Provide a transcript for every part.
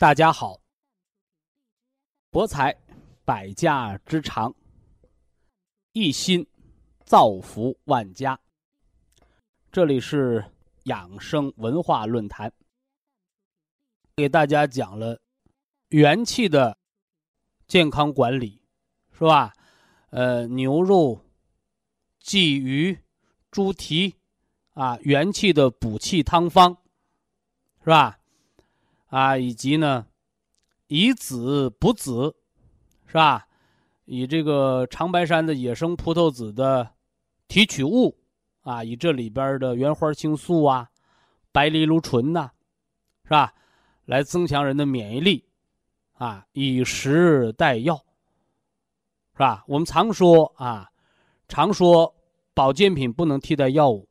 大家好。博采百家之长，一心造福万家。这里是养生文化论坛。给大家讲了元气的健康管理，是吧？呃，牛肉、鲫鱼、猪蹄啊，元气的补气汤方，是吧？啊，以及呢，以子补子，是吧？以这个长白山的野生葡萄籽的提取物啊，以这里边的原花青素啊、白藜芦醇呐，是吧？来增强人的免疫力，啊，以食代药，是吧？我们常说啊，常说保健品不能替代药物，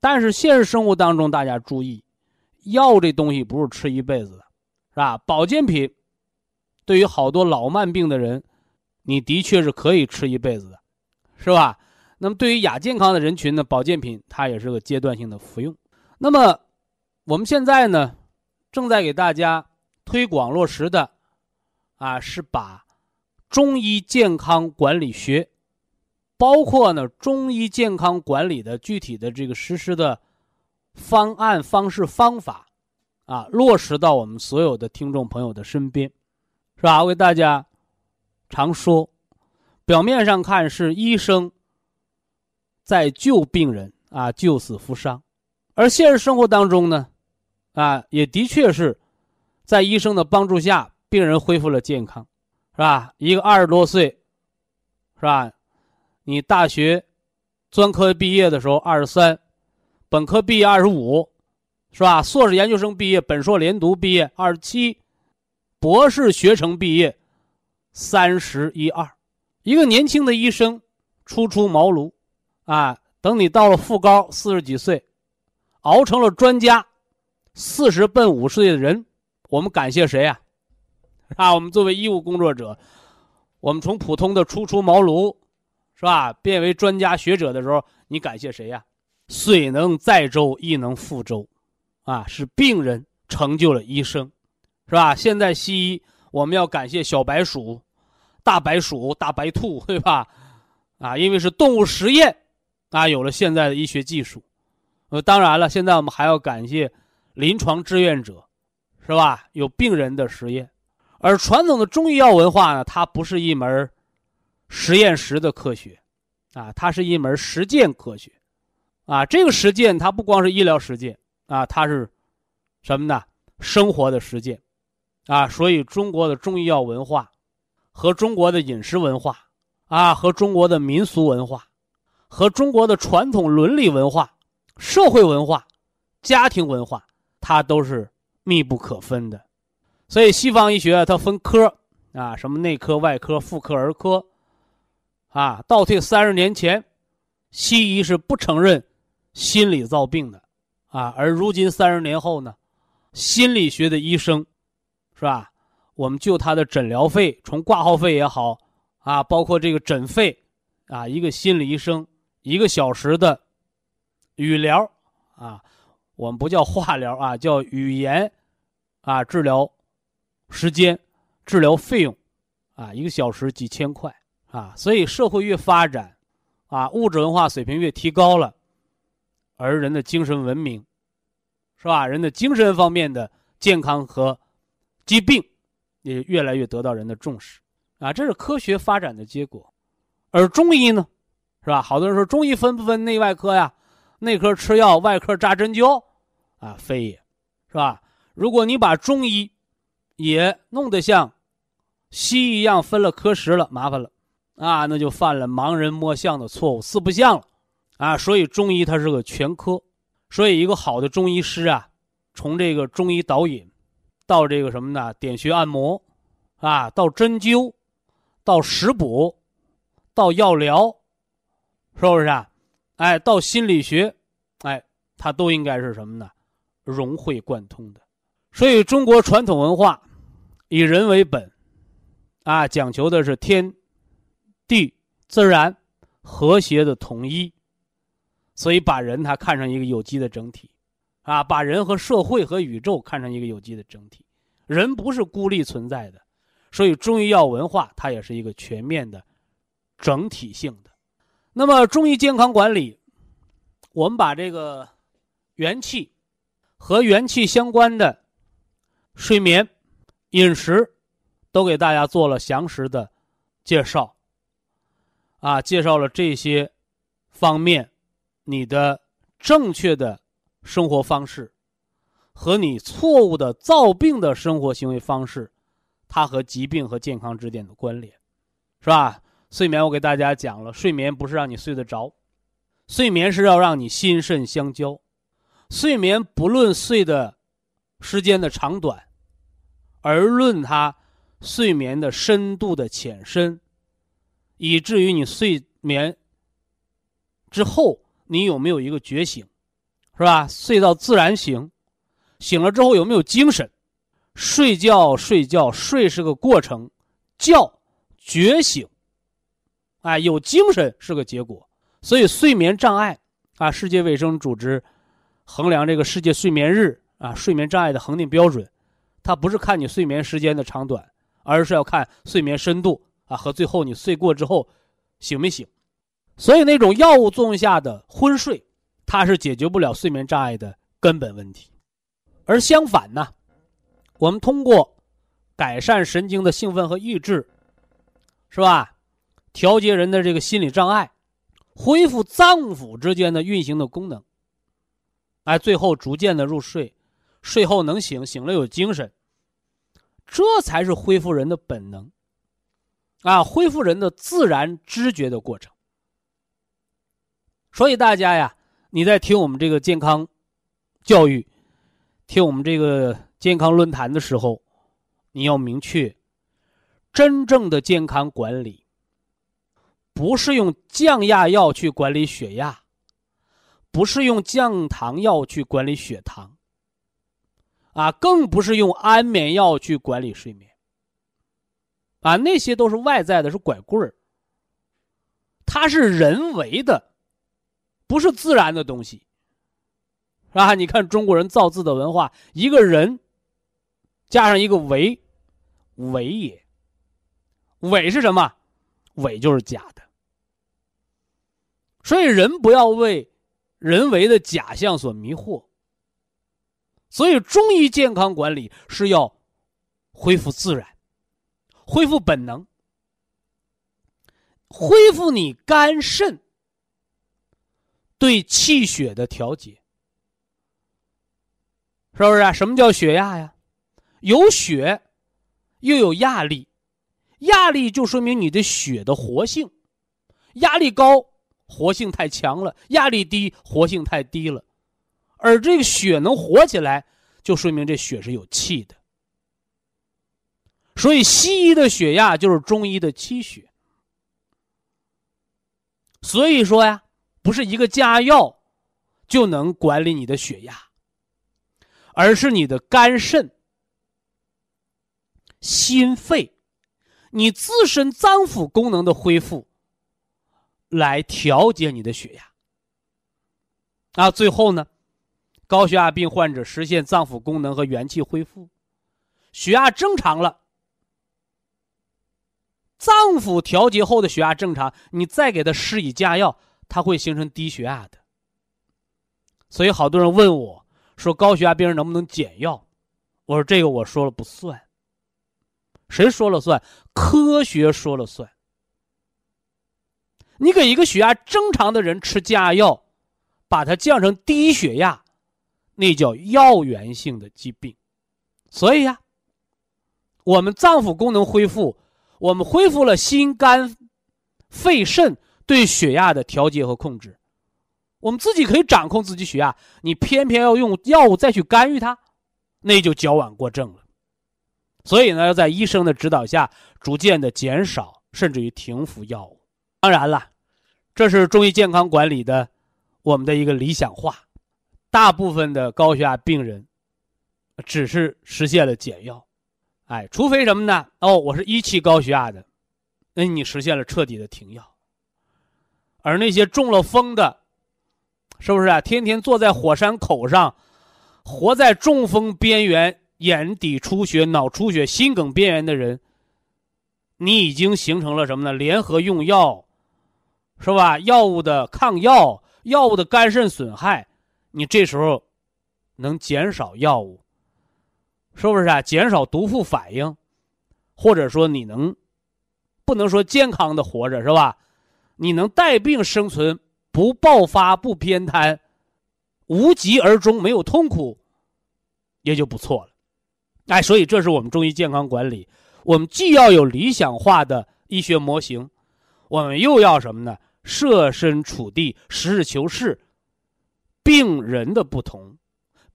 但是现实生活当中，大家注意，药这东西不是吃一辈子的，是吧？保健品对于好多老慢病的人，你的确是可以吃一辈子的，是吧？那么对于亚健康的人群呢，保健品它也是个阶段性的服用。那么我们现在呢？正在给大家推广落实的，啊，是把中医健康管理学，包括呢中医健康管理的具体的这个实施的方案、方式、方法，啊，落实到我们所有的听众朋友的身边，是吧？我给大家常说，表面上看是医生在救病人啊，救死扶伤，而现实生活当中呢？啊，也的确是，在医生的帮助下，病人恢复了健康，是吧？一个二十多岁，是吧？你大学专科毕业的时候二十三，本科毕业二十五，是吧？硕士研究生毕业，本硕连读毕业二十七，博士学成毕业三十一二，一个年轻的医生初出茅庐，啊，等你到了副高四十几岁，熬成了专家。四十奔五十岁的人，我们感谢谁呀？啊，我们作为医务工作者，我们从普通的初出茅庐，是吧，变为专家学者的时候，你感谢谁呀？水能载舟，亦能覆舟，啊，是病人成就了医生，是吧？现在西医我们要感谢小白鼠、大白鼠、大白兔，对吧？啊，因为是动物实验，啊，有了现在的医学技术。呃，当然了，现在我们还要感谢。临床志愿者，是吧？有病人的实验，而传统的中医药文化呢，它不是一门实验室的科学，啊，它是一门实践科学，啊，这个实践它不光是医疗实践，啊，它是什么呢？生活的实践，啊，所以中国的中医药文化和中国的饮食文化，啊，和中国的民俗文化，和中国的传统伦理文化、社会文化、家庭文化。它都是密不可分的，所以西方医学它分科啊，什么内科、外科、妇科、儿科，啊，倒退三十年前，西医是不承认心理造病的，啊，而如今三十年后呢，心理学的医生，是吧？我们就他的诊疗费，从挂号费也好，啊，包括这个诊费，啊，一个心理医生一个小时的语疗，啊。我们不叫化疗啊，叫语言，啊，治疗时间、治疗费用，啊，一个小时几千块啊。所以社会越发展，啊，物质文化水平越提高了，而人的精神文明，是吧？人的精神方面的健康和疾病，也越来越得到人的重视，啊，这是科学发展的结果。而中医呢，是吧？好多人说中医分不分内外科呀？内科吃药，外科扎针灸，啊，非也，是吧？如果你把中医也弄得像西医一样分了科室了，麻烦了，啊，那就犯了盲人摸象的错误，四不像了，啊，所以中医它是个全科，所以一个好的中医师啊，从这个中医导引，到这个什么呢？点穴按摩，啊，到针灸，到食补，到药疗，是不是啊？哎，到心理学，哎，它都应该是什么呢？融会贯通的。所以中国传统文化以人为本。啊，讲求的是天地自然和谐的统一，所以把人他看成一个有机的整体，啊，把人和社会和宇宙看成一个有机的整体，人不是孤立存在的，所以中医药文化它也是一个全面的、整体性的。那么中医健康管理，我们把这个元气和元气相关的睡眠、饮食。都给大家做了详实的介绍，啊，介绍了这些方面，你的正确的生活方式和你错误的造病的生活行为方式，它和疾病和健康之间的关联，是吧？睡眠我给大家讲了，睡眠不是让你睡得着，睡眠是要让你心肾相交，睡眠不论睡的时间的长短，而论它。睡眠的深度的浅深，以至于你睡眠之后，你有没有一个觉醒，是吧？睡到自然醒，醒了之后有没有精神？睡觉睡觉睡是个过程，觉觉醒，哎，有精神是个结果。所以睡眠障碍啊，世界卫生组织衡量这个世界睡眠日啊，睡眠障碍的恒定标准，它不是看你睡眠时间的长短。而是要看睡眠深度啊，和最后你睡过之后醒没醒。所以那种药物作用下的昏睡，它是解决不了睡眠障碍的根本问题。而相反呢，我们通过改善神经的兴奋和抑制，是吧？调节人的这个心理障碍，恢复脏腑之间的运行的功能，哎，最后逐渐的入睡，睡后能醒，醒了有精神。这才是恢复人的本能，啊，恢复人的自然知觉的过程。所以大家呀，你在听我们这个健康教育，听我们这个健康论坛的时候，你要明确，真正的健康管理，不是用降压药去管理血压，不是用降糖药去管理血糖。啊，更不是用安眠药去管理睡眠。啊，那些都是外在的，是拐棍儿。它是人为的，不是自然的东西。啊，你看中国人造字的文化，一个人加上一个为”，为也。伪是什么？伪就是假的。所以人不要为人为的假象所迷惑。所以，中医健康管理是要恢复自然，恢复本能，恢复你肝肾对气血的调节，是不是啊？什么叫血压呀？有血，又有压力，压力就说明你的血的活性，压力高，活性太强了；压力低，活性太低了。而这个血能活起来，就说明这血是有气的。所以西医的血压就是中医的气血。所以说呀，不是一个加药就能管理你的血压，而是你的肝肾、心肺，你自身脏腑功能的恢复，来调节你的血压。啊，最后呢？高血压病患者实现脏腑功能和元气恢复，血压正常了，脏腑调节后的血压正常，你再给他施以加药，他会形成低血压的。所以好多人问我说，高血压病人能不能减药？我说这个我说了不算，谁说了算？科学说了算。你给一个血压正常的人吃降压药，把它降成低血压，那叫药源性的疾病。所以呀，我们脏腑功能恢复，我们恢复了心肝、肺肾对血压的调节和控制，我们自己可以掌控自己血压。你偏偏要用药物再去干预它，那就矫枉过正了。所以呢，要在医生的指导下，逐渐的减少，甚至于停服药物。当然了，这是中医健康管理的我们的一个理想化。大部分的高血压病人只是实现了减药，哎，除非什么呢？哦，我是一期高血压的，那你实现了彻底的停药。而那些中了风的，是不是啊？天天坐在火山口上，活在中风边缘。眼底出血、脑出血、心梗边缘的人，你已经形成了什么呢？联合用药，是吧？药物的抗药、药物的肝肾损害，你这时候能减少药物，是不是啊？减少毒副反应，或者说你能不能说健康的活着，是吧？你能带病生存，不爆发、不偏瘫，无疾而终，没有痛苦，也就不错了。哎，所以这是我们中医健康管理，我们既要有理想化的医学模型，我们又要什么呢？设身处地、实事求是，病人的不同，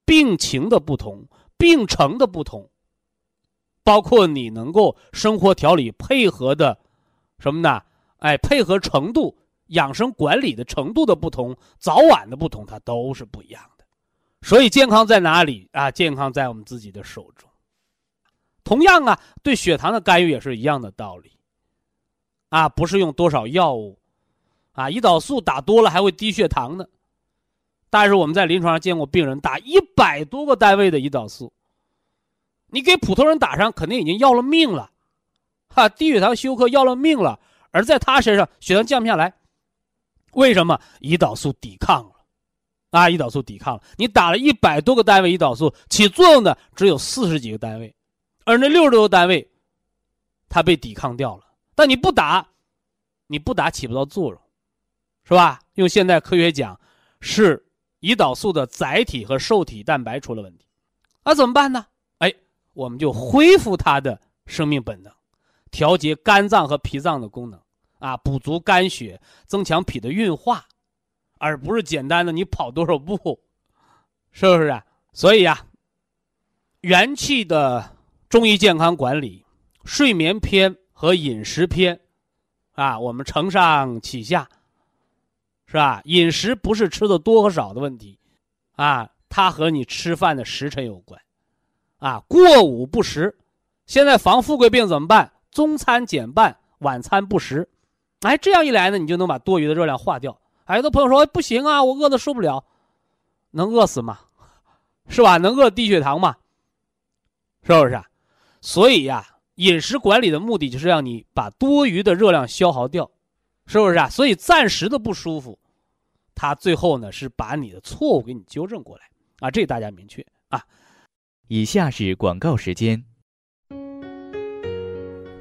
病情的不同，病程的不同，包括你能够生活调理配合的什么呢？哎，配合程度、养生管理的程度的不同，早晚的不同，它都是不一样的。所以健康在哪里啊？健康在我们自己的手中。同样啊，对血糖的干预也是一样的道理，啊，不是用多少药物，啊，胰岛素打多了还会低血糖呢。但是我们在临床上见过病人打一百多个单位的胰岛素，你给普通人打上肯定已经要了命了，哈，低血糖休克要了命了，而在他身上血糖降不下来，为什么？胰岛素抵抗了，啊，胰岛素抵抗了，你打了一百多个单位胰岛素，起作用的只有四十几个单位。而那六十多个单位，它被抵抗掉了。但你不打，你不打起不到作用，是吧？用现代科学讲，是胰岛素的载体和受体蛋白出了问题。那怎么办呢？哎，我们就恢复它的生命本能，调节肝脏和脾脏的功能，啊，补足肝血，增强脾的运化，而不是简单的你跑多少步，是不是啊？所以呀，元气的。中医健康管理，睡眠篇和饮食篇，啊，我们承上启下，是吧？饮食不是吃的多和少的问题，啊，它和你吃饭的时辰有关，啊，过午不食，现在防富贵病怎么办？中餐减半，晚餐不食，哎，这样一来呢，你就能把多余的热量化掉。有的朋友说不行啊，我饿的受不了，能饿死吗？是吧？能饿低血糖吗？是不是啊？所以呀，饮食管理的目的就是让你把多余的热量消耗掉，是不是啊？所以暂时的不舒服，它最后呢是把你的错误给你纠正过来啊，这大家明确啊。以下是广告时间。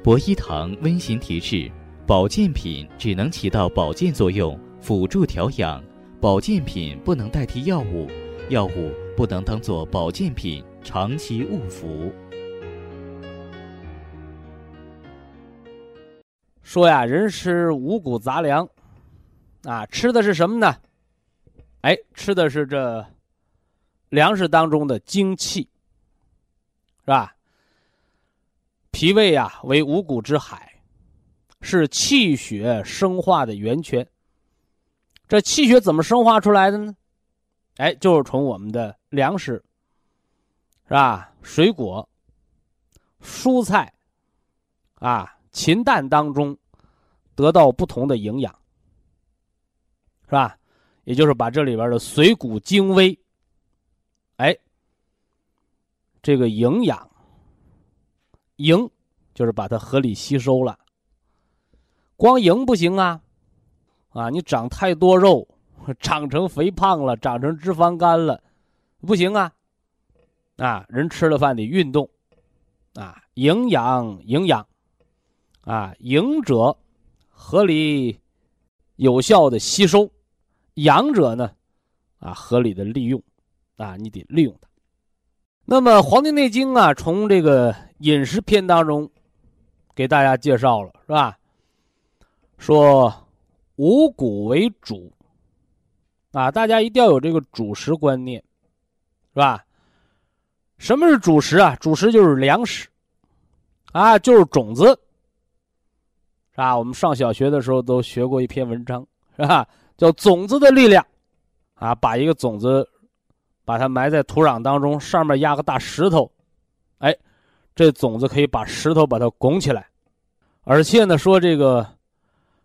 博一堂温馨提示：保健品只能起到保健作用，辅助调养；保健品不能代替药物，药物不能当做保健品长期误服。说呀，人吃五谷杂粮，啊，吃的是什么呢？哎，吃的是这粮食当中的精气，是吧？脾胃呀，为五谷之海，是气血生化的源泉。这气血怎么生化出来的呢？哎，就是从我们的粮食，是吧？水果、蔬菜，啊。禽蛋当中得到不同的营养，是吧？也就是把这里边的水谷精微，哎，这个营养营就是把它合理吸收了。光营不行啊，啊，你长太多肉，长成肥胖了，长成脂肪肝了，不行啊！啊，人吃了饭得运动，啊，营养营养，啊，营者合理有效的吸收，养者呢，啊，合理的利用，啊，你得利用它。那么《黄帝内经》啊，从这个饮食篇当中给大家介绍了，是吧？说五谷为主，啊，大家一定要有这个主食观念，是吧？什么是主食啊？主食就是粮食，啊，就是种子，是吧？我们上小学的时候都学过一篇文章，是吧？叫种子的力量，啊，把一个种子，把它埋在土壤当中，上面压个大石头，哎，这种子可以把石头把它拱起来，而且呢，说这个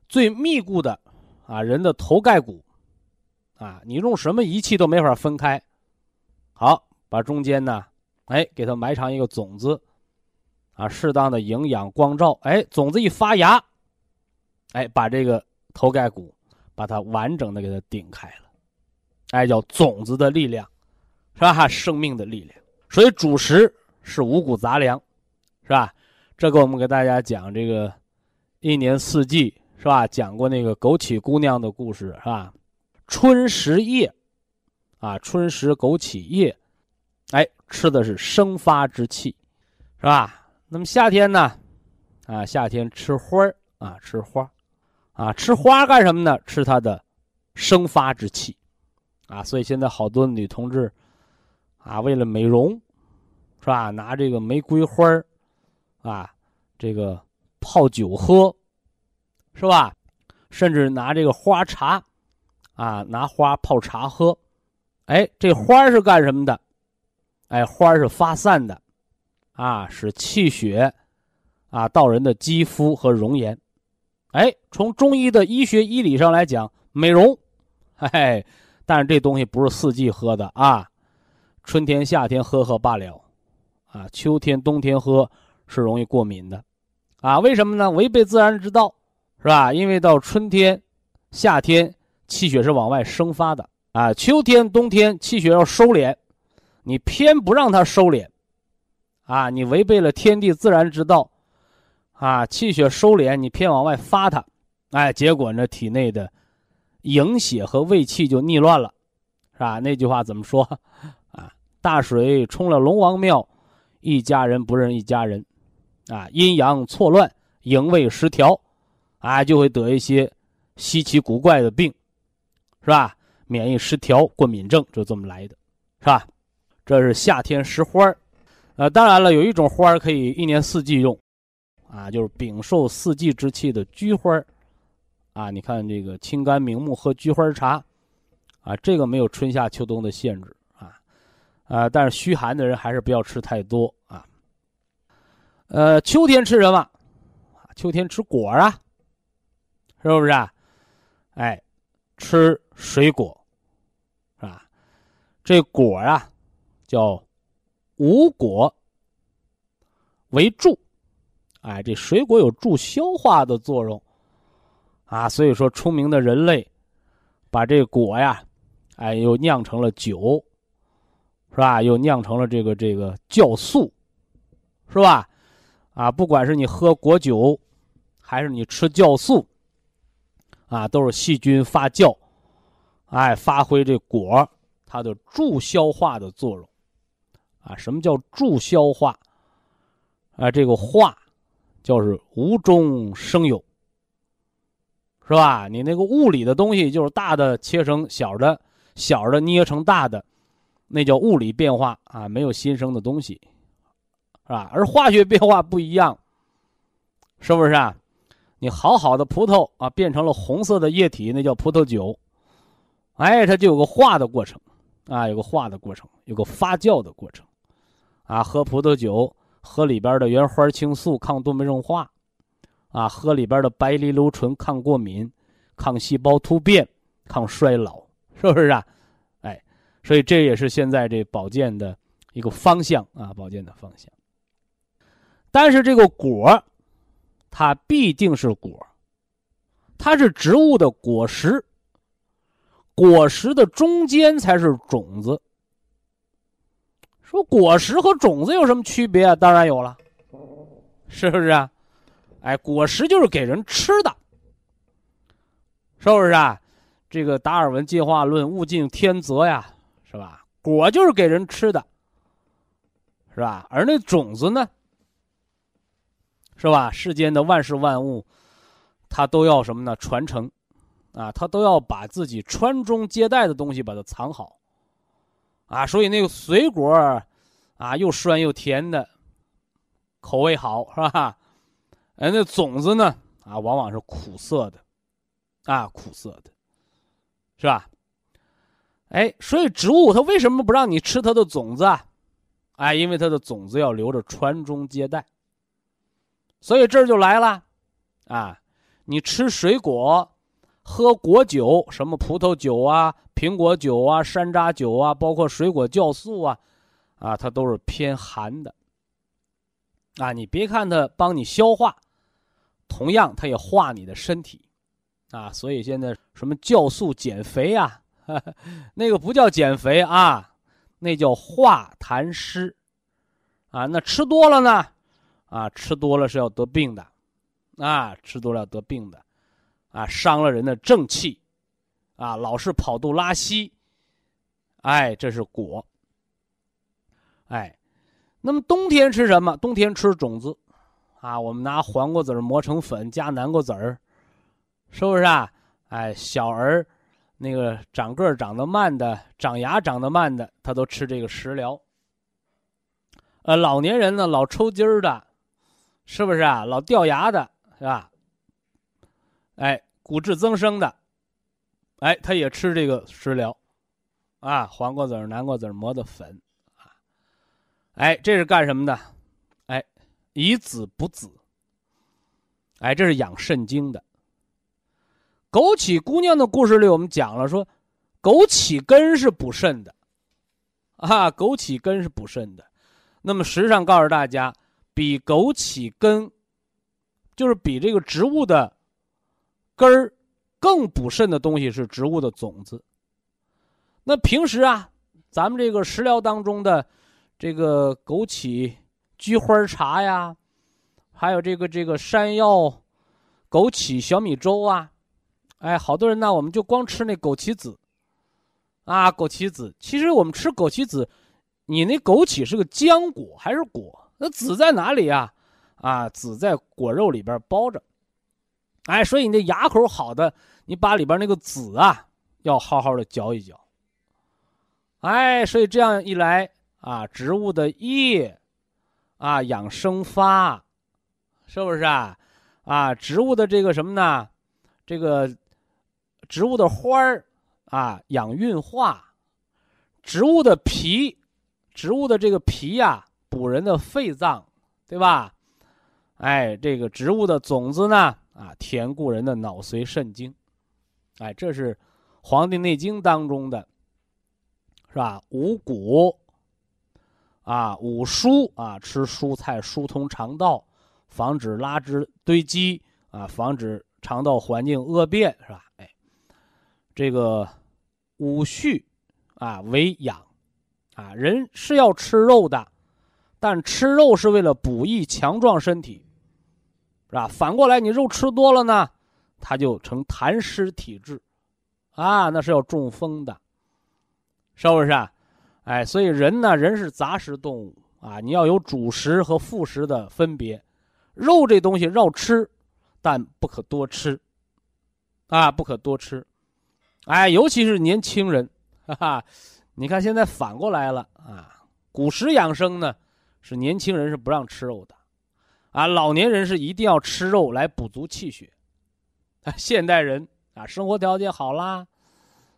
最密固的，啊，人的头盖骨，啊，你用什么仪器都没法分开，好，把中间呢。哎，给它埋上一个种子，啊，适当的营养光照，哎，种子一发芽，哎，把这个头盖骨，把它完整的给它顶开了，哎，叫种子的力量，是吧？生命的力量。所以主食是五谷杂粮，是吧？这个我们给大家讲这个一年四季，是吧？讲过那个枸杞姑娘的故事，是吧？春食叶，啊，春食枸杞叶。哎，吃的是生发之气，是吧？那么夏天呢？啊，夏天吃花儿啊，吃花啊，吃花干什么呢？吃它的生发之气，啊，所以现在好多女同志啊，为了美容，是吧？拿这个玫瑰花儿啊，这个泡酒喝，是吧？甚至拿这个花茶啊，拿花泡茶喝，哎，这花是干什么的？哎，花是发散的，啊，使气血，啊，到人的肌肤和容颜。哎，从中医的医学医理上来讲，美容，嘿嘿。但是这东西不是四季喝的啊，春天、夏天喝喝罢了，啊，秋天、冬天喝是容易过敏的，啊，为什么呢？违背自然之道，是吧？因为到春天、夏天，气血是往外生发的，啊，秋天、冬天气血要收敛。你偏不让它收敛，啊，你违背了天地自然之道，啊，气血收敛，你偏往外发它，哎，结果呢，体内的营血和胃气就逆乱了，是吧？那句话怎么说？啊，大水冲了龙王庙，一家人不认一家人，啊，阴阳错乱，营卫失调，啊，就会得一些稀奇古怪的病，是吧？免疫失调、过敏症就这么来的，是吧？这是夏天食花儿，呃，当然了，有一种花儿可以一年四季用，啊，就是禀受四季之气的菊花儿，啊，你看这个清肝明目喝菊花茶，啊，这个没有春夏秋冬的限制啊，啊，但是虚寒的人还是不要吃太多啊。呃，秋天吃什么？秋天吃果啊，是不是啊？哎，吃水果，是吧？这果啊。叫五果为助，哎，这水果有助消化的作用啊，所以说聪明的人类把这果呀，哎，又酿成了酒，是吧？又酿成了这个这个酵素，是吧？啊，不管是你喝果酒，还是你吃酵素，啊，都是细菌发酵，哎，发挥这果它的助消化的作用。啊，什么叫助消化？啊，这个化，就是无中生有，是吧？你那个物理的东西，就是大的切成小的，小的捏成大的，那叫物理变化啊，没有新生的东西，是吧？而化学变化不一样，是不是啊？你好好的葡萄啊，变成了红色的液体，那叫葡萄酒，哎，它就有个化的过程，啊，有个化的过程，有个发酵的过程。啊，喝葡萄酒，喝里边的原花青素抗动脉硬化，啊，喝里边的白藜芦醇抗过敏、抗细胞突变、抗衰老，是不是啊？哎，所以这也是现在这保健的一个方向啊，保健的方向。但是这个果，它必定是果，它是植物的果实，果实的中间才是种子。说果实和种子有什么区别啊？当然有了，是不是啊？哎，果实就是给人吃的，是不是啊？这个达尔文进化论，物竞天择呀，是吧？果就是给人吃的，是吧？而那种子呢，是吧？世间的万事万物，它都要什么呢？传承，啊，它都要把自己传宗接代的东西把它藏好，啊，所以那个水果，啊，又酸又甜的，口味好，是吧？哎，那种子呢？啊，往往是苦涩的，啊，苦涩的，是吧？哎，所以植物它为什么不让你吃它的种子啊？哎，因为它的种子要留着传宗接代。所以这儿就来了，啊，你吃水果，喝果酒，什么葡萄酒啊、苹果酒啊、山楂酒啊，包括水果酵素啊，啊，它都是偏寒的。啊，你别看它帮你消化。同样，它也化你的身体，啊，所以现在什么酵素减肥啊，那个不叫减肥啊，那叫化痰湿，啊，那吃多了呢，啊，吃多了是要得病的，啊，吃多了要得病的，啊，伤了人的正气，啊，老是跑肚拉稀，哎，这是果，哎，那么冬天吃什么？冬天吃种子。啊，我们拿黄瓜籽磨成粉，加南瓜籽儿，是不是啊？哎，小儿，那个长个长得慢的，长牙长得慢的，他都吃这个食疗。呃，老年人呢，老抽筋儿的，是不是啊？老掉牙的，是吧？哎，骨质增生的，哎，他也吃这个食疗，啊，黄瓜籽、南瓜籽磨的粉，啊，哎，这是干什么的？哎以子补子，哎，这是养肾精的。枸杞姑娘的故事里，我们讲了说，枸杞根是补肾的，啊，枸杞根是补肾的。那么实际上告诉大家，比枸杞根，就是比这个植物的根儿更补肾的东西是植物的种子。那平时啊，咱们这个食疗当中的这个枸杞。菊花茶呀，还有这个这个山药、枸杞小米粥啊，哎，好多人呢，我们就光吃那枸杞子，啊，枸杞子。其实我们吃枸杞子，你那枸杞是个浆果还是果？那籽在哪里呀？啊，籽在果肉里边包着，哎，所以你那牙口好的，你把里边那个籽啊，要好好的嚼一嚼。哎，所以这样一来啊，植物的叶。啊，养生发，是不是啊？啊，植物的这个什么呢？这个植物的花儿啊，养运化；植物的皮，植物的这个皮呀，补人的肺脏，对吧？哎，这个植物的种子呢，啊，填固人的脑髓肾精。哎，这是《黄帝内经》当中的，是吧？五谷。啊，五蔬啊，吃蔬菜疏通肠道，防止拉汁堆积啊，防止肠道环境恶变，是吧？哎，这个五畜啊为养啊，人是要吃肉的，但吃肉是为了补益强壮身体，是吧？反过来，你肉吃多了呢，它就成痰湿体质，啊，那是要中风的，是不是？啊？哎，所以人呢，人是杂食动物啊，你要有主食和副食的分别。肉这东西要吃，但不可多吃，啊，不可多吃。哎，尤其是年轻人，哈哈，你看现在反过来了啊。古时养生呢，是年轻人是不让吃肉的，啊，老年人是一定要吃肉来补足气血。现代人啊，生活条件好啦，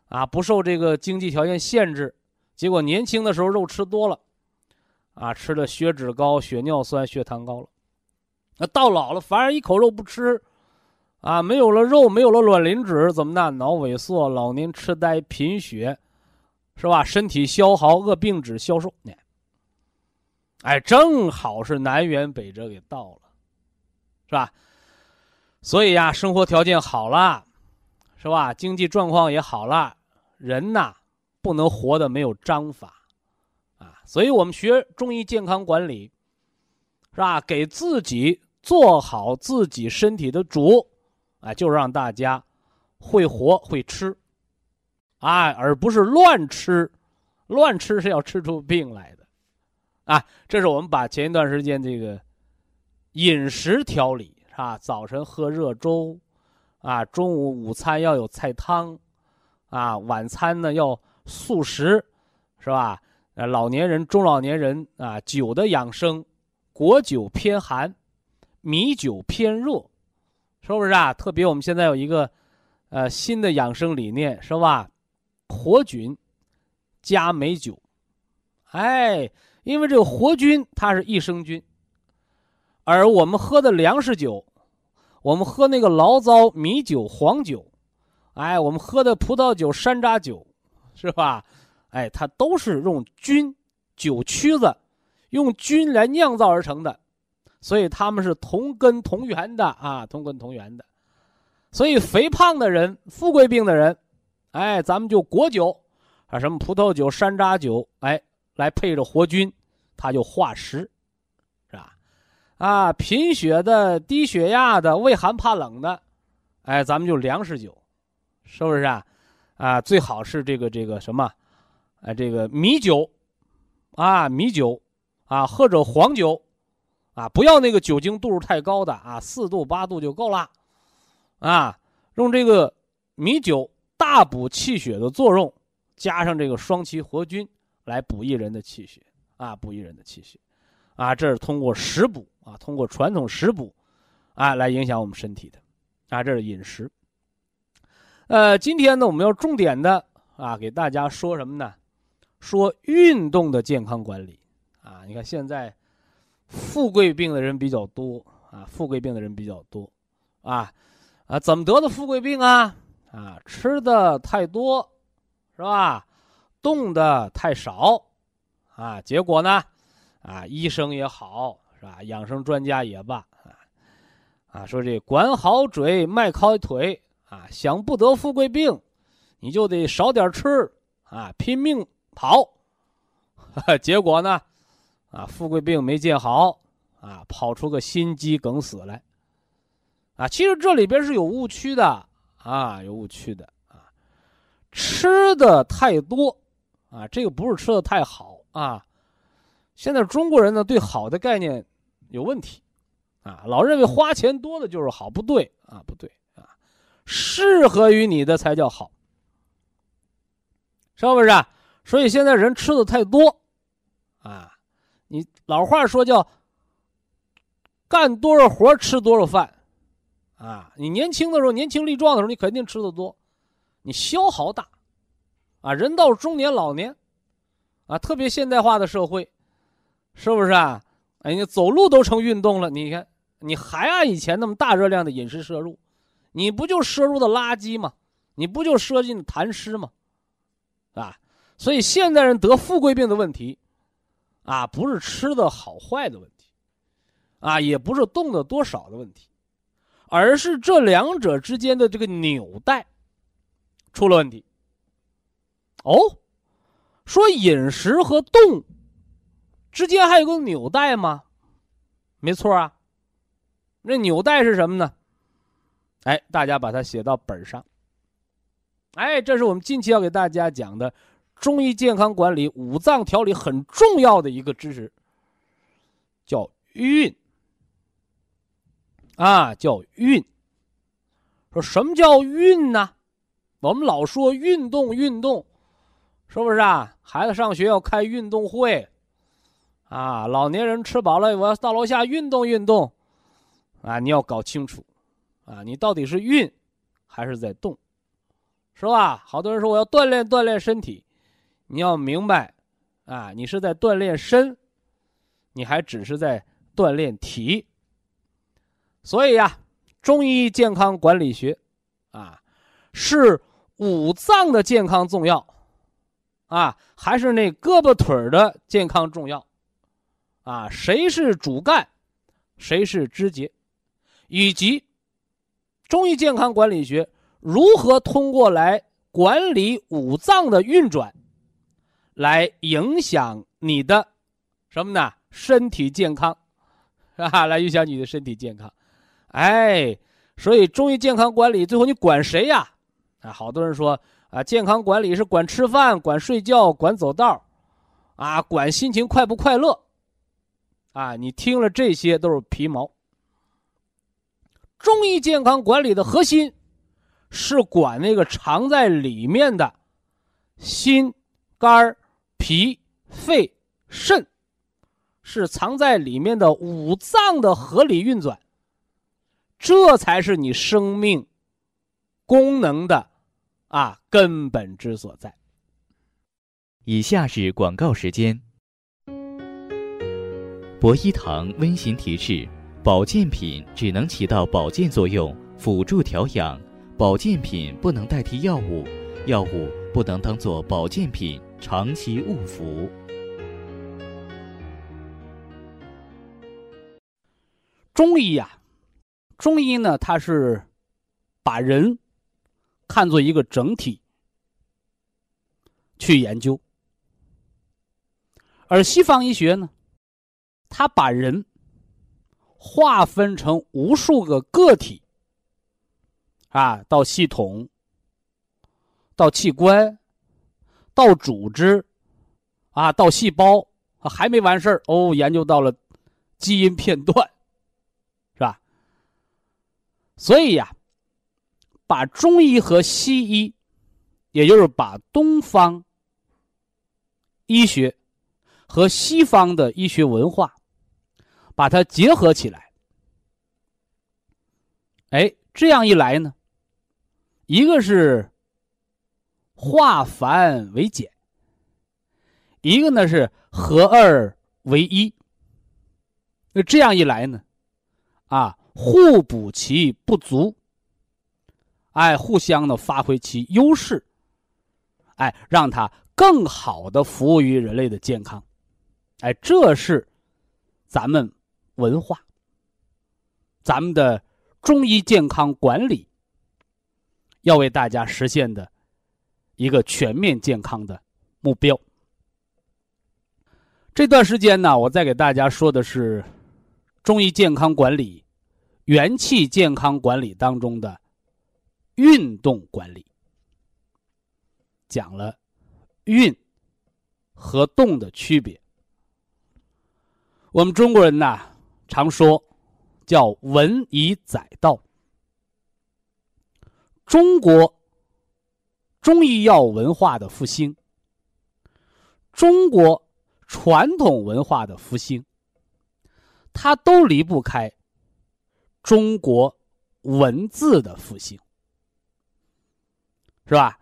啊，不受这个经济条件限制。结果年轻的时候肉吃多了，啊，吃的血脂高、血尿酸、血糖高了。那到老了，反而一口肉不吃，啊，没有了肉，没有了卵磷脂，怎么的？脑萎缩、老年痴呆、贫血，是吧？身体消耗、恶病指消瘦？哎，正好是南辕北辙给到了，是吧？所以呀，生活条件好了，是吧？经济状况也好了，人呐。不能活的没有章法，啊，所以我们学中医健康管理，是吧？给自己做好自己身体的主，啊，就让大家会活会吃，啊，而不是乱吃，乱吃是要吃出病来的，啊，这是我们把前一段时间这个饮食调理是吧？早晨喝热粥，啊，中午午餐要有菜汤，啊，晚餐呢要素食，是吧？呃，老年人、中老年人啊，酒的养生。果酒偏寒，米酒偏热，是不是啊？特别我们现在有一个，呃，新的养生理念，是吧？活菌加美酒，哎，因为这个活菌它是益生菌，而我们喝的粮食酒，我们喝那个醪糟米酒、黄酒，哎，我们喝的葡萄酒、山楂酒，是吧？哎，它都是用菌酒曲子。用菌来酿造而成的，所以他们是同根同源的啊，同根同源的。所以肥胖的人、富贵病的人，哎，咱们就果酒啊，什么葡萄酒、山楂酒，哎，来配着活菌，它就化食，是吧？啊，贫血的、低血压的、畏寒怕冷的，哎，咱们就粮食酒，是不是啊？啊，最好是这个这个什么，哎，这个米酒，啊，米酒。啊，或者黄酒，啊，不要那个酒精度数太高的啊，四度八度就够了，啊，用这个米酒大补气血的作用，加上这个双歧活菌来补益人的气血，啊，补益人的气血，啊，这是通过食补啊，通过传统食补，啊，来影响我们身体的，啊，这是饮食。呃，今天呢，我们要重点的啊，给大家说什么呢？说运动的健康管理。啊，你看现在，富贵病的人比较多啊，富贵病的人比较多，啊，啊，怎么得的富贵病啊？啊，吃的太多，是吧？动的太少，啊，结果呢？啊，医生也好，是吧？养生专家也罢，啊，啊，说这管好嘴，迈开腿，啊，想不得富贵病，你就得少点吃，啊，拼命跑，结果呢？啊，富贵病没见好，啊，跑出个心肌梗死来，啊，其实这里边是有误区的，啊，有误区的，啊，吃的太多，啊，这个不是吃的太好，啊，现在中国人呢对好的概念有问题，啊，老认为花钱多的就是好，不对，啊，不对，啊，适合于你的才叫好，是不是？所以现在人吃的太多，啊。你老话说叫干多少活吃多少饭，啊，你年轻的时候年轻力壮的时候你肯定吃的多，你消耗大，啊，人到中年老年，啊，特别现代化的社会，是不是啊？哎，你走路都成运动了，你看你还按以前那么大热量的饮食摄入，你不就摄入的垃圾吗？你不就摄进痰湿吗？啊，所以现代人得富贵病的问题。啊，不是吃的好坏的问题，啊，也不是动的多少的问题，而是这两者之间的这个纽带出了问题。哦，说饮食和动之间还有个纽带吗？没错啊，那纽带是什么呢？哎，大家把它写到本上。哎，这是我们近期要给大家讲的。中医健康管理五脏调理很重要的一个知识，叫运啊，叫运。说什么叫运呢？我们老说运动运动，是不是啊？孩子上学要开运动会，啊，老年人吃饱了，我要到楼下运动运动，啊，你要搞清楚，啊，你到底是运还是在动，是吧？好多人说我要锻炼锻炼身体。你要明白，啊，你是在锻炼身，你还只是在锻炼体。所以呀，中医健康管理学，啊，是五脏的健康重要，啊，还是那胳膊腿的健康重要，啊，谁是主干，谁是枝节，以及中医健康管理学如何通过来管理五脏的运转。来影响你的什么呢？身体健康，是吧？来影响你的身体健康。哎，所以中医健康管理最后你管谁呀？啊，好多人说啊，健康管理是管吃饭、管睡觉、管走道啊，管心情快不快乐。啊，你听了这些都是皮毛。中医健康管理的核心是管那个藏在里面的心、肝、脾、肺、肾，是藏在里面的五脏的合理运转。这才是你生命功能的啊根本之所在。以下是广告时间。博一堂温馨提示：保健品只能起到保健作用，辅助调养；保健品不能代替药物，药物不能当做保健品长期误服。中医呀。中医呢，它是把人看作一个整体去研究，而西方医学呢，它把人划分成无数个个体啊，到系统、到器官、到组织啊，到细胞，还没完事儿哦，研究到了基因片段。是吧所以呀，把中医和西医，也就是把东方医学和西方的医学文化，把它结合起来。哎，这样一来呢，一个是化繁为简，一个呢是合二为一。那这样一来呢，啊。互补其不足，哎，互相的发挥其优势，哎，让它更好的服务于人类的健康，哎，这是咱们文化，咱们的中医健康管理要为大家实现的一个全面健康的目标。这段时间呢，我再给大家说的是中医健康管理。元气健康管理当中的运动管理，讲了运和动的区别。我们中国人呐，常说叫“文以载道”。中国中医药文化的复兴，中国传统文化的复兴，它都离不开。中国文字的复兴，是吧？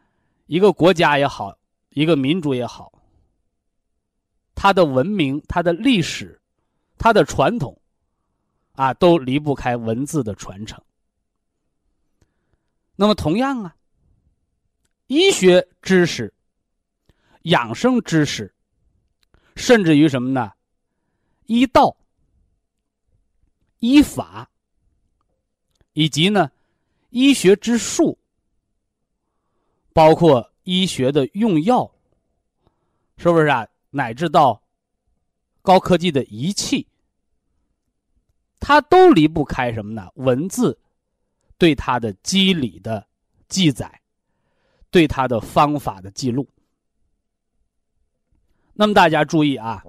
一个国家也好，一个民族也好，它的文明、它的历史、它的传统，啊，都离不开文字的传承。那么，同样啊，医学知识、养生知识，甚至于什么呢？医道、医法。以及呢，医学之术，包括医学的用药，是不是啊？乃至到高科技的仪器，它都离不开什么呢？文字对它的机理的记载，对它的方法的记录。那么大家注意啊，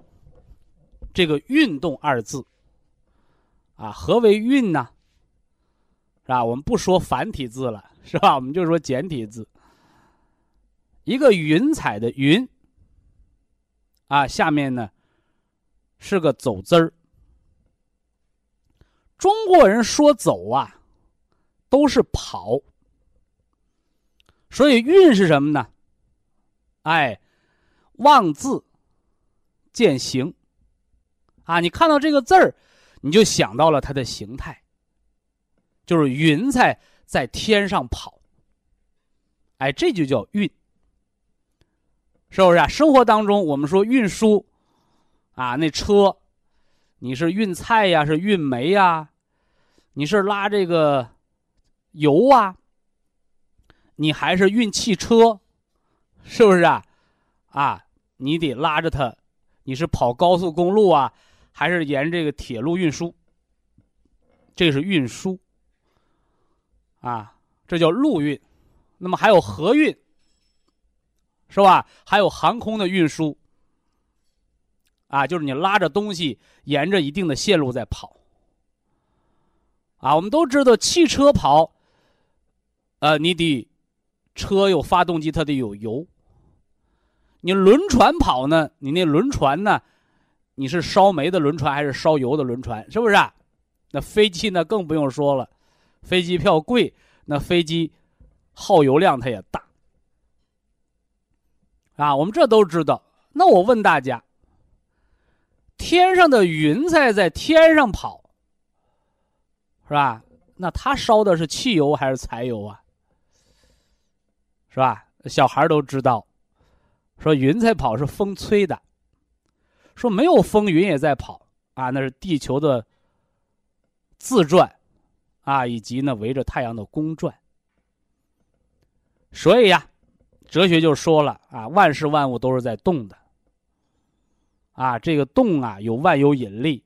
这个“运动”二字啊，何为“运”呢？是吧？我们不说繁体字了，是吧？我们就说简体字。一个云彩的“云”，啊，下面呢是个走字儿。中国人说走啊，都是跑，所以运是什么呢？哎，望字见形，啊，你看到这个字儿，你就想到了它的形态。就是云彩在天上跑，哎，这就叫运，是不是啊？生活当中，我们说运输，啊，那车，你是运菜呀，是运煤呀，你是拉这个油啊，你还是运汽车，是不是啊？啊，你得拉着它，你是跑高速公路啊，还是沿这个铁路运输？这是运输。啊，这叫陆运。那么还有河运，是吧？还有航空的运输。啊，就是你拉着东西沿着一定的线路在跑。啊，我们都知道汽车跑，呃，你得车有发动机，它得有油。你轮船跑呢？你那轮船呢？你是烧煤的轮船还是烧油的轮船？是不是？啊那飞机呢？更不用说了，飞机票贵，那飞机耗油量它也大。啊，我们这都知道。那我问大家，天上的云彩在天上跑，是吧？那它烧的是汽油还是柴油啊？是吧？小孩都知道。说云彩跑是风吹的，说没有风云也在跑啊，那是地球的自转，啊，以及呢围着太阳的公转。所以呀，哲学就说了啊，万事万物都是在动的，啊，这个动啊有万有引力，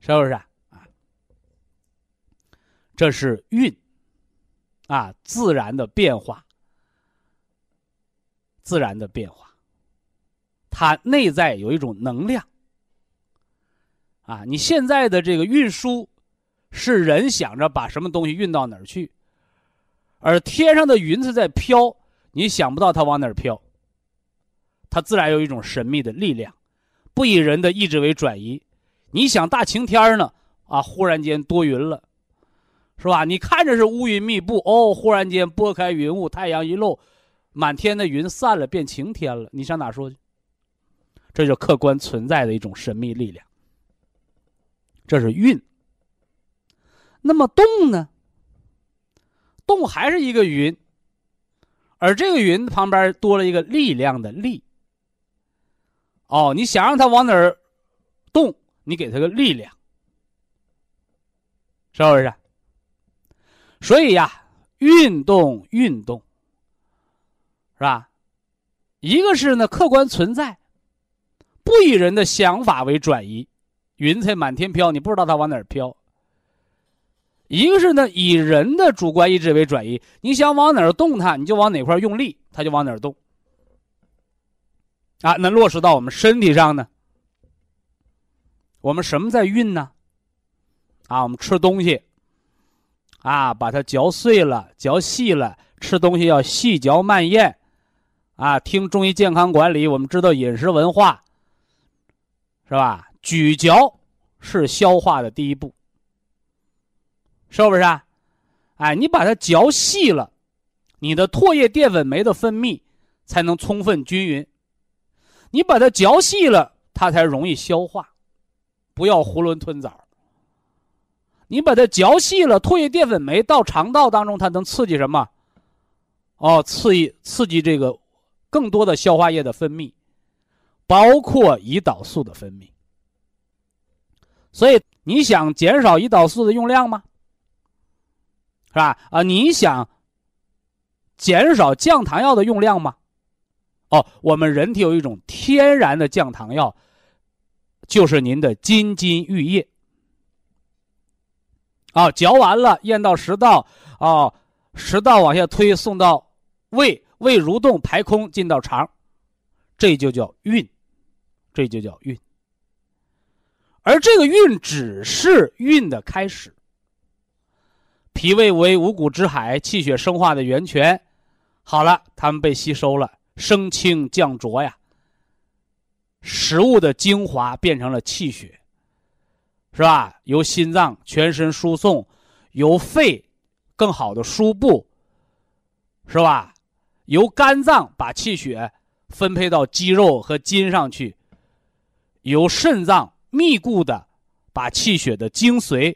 是不是啊？这是运，啊，自然的变化。自然的变化，它内在有一种能量。啊，你现在的这个运输，是人想着把什么东西运到哪儿去，而天上的云彩在飘，你想不到它往哪儿飘。它自然有一种神秘的力量，不以人的意志为转移。你想大晴天呢，啊，忽然间多云了，是吧？你看着是乌云密布，哦，忽然间拨开云雾，太阳一露。满天的云散了，变晴天了，你上哪说去？这就客观存在的一种神秘力量。这是运。那么动呢？动还是一个云，而这个云旁边多了一个力量的力。哦，你想让它往哪儿动，你给它个力量，是不是？所以呀，运动，运动。是吧？一个是呢，客观存在，不以人的想法为转移，云彩满天飘，你不知道它往哪儿飘。一个是呢，以人的主观意志为转移，你想往哪儿动它，你就往哪块用力，它就往哪儿动。啊，那落实到我们身体上呢？我们什么在运呢？啊，我们吃东西，啊，把它嚼碎了、嚼细了，吃东西要细嚼慢咽。啊，听中医健康管理，我们知道饮食文化，是吧？咀嚼是消化的第一步，是不是？啊？哎，你把它嚼细了，你的唾液淀粉酶的分泌才能充分均匀。你把它嚼细了，它才容易消化，不要囫囵吞枣。你把它嚼细了，唾液淀粉酶到肠道当中，它能刺激什么？哦，刺激刺激这个。更多的消化液的分泌，包括胰岛素的分泌。所以你想减少胰岛素的用量吗？是吧？啊，你想减少降糖药的用量吗？哦，我们人体有一种天然的降糖药，就是您的金金玉液。啊，嚼完了咽到食道，啊，食道往下推送到胃。胃蠕动排空进到肠，这就叫运，这就叫运。而这个运只是运的开始。脾胃为五谷之海，气血生化的源泉。好了，它们被吸收了，升清降浊呀。食物的精华变成了气血，是吧？由心脏全身输送，由肺更好的输布，是吧？由肝脏把气血分配到肌肉和筋上去，由肾脏密固的把气血的精髓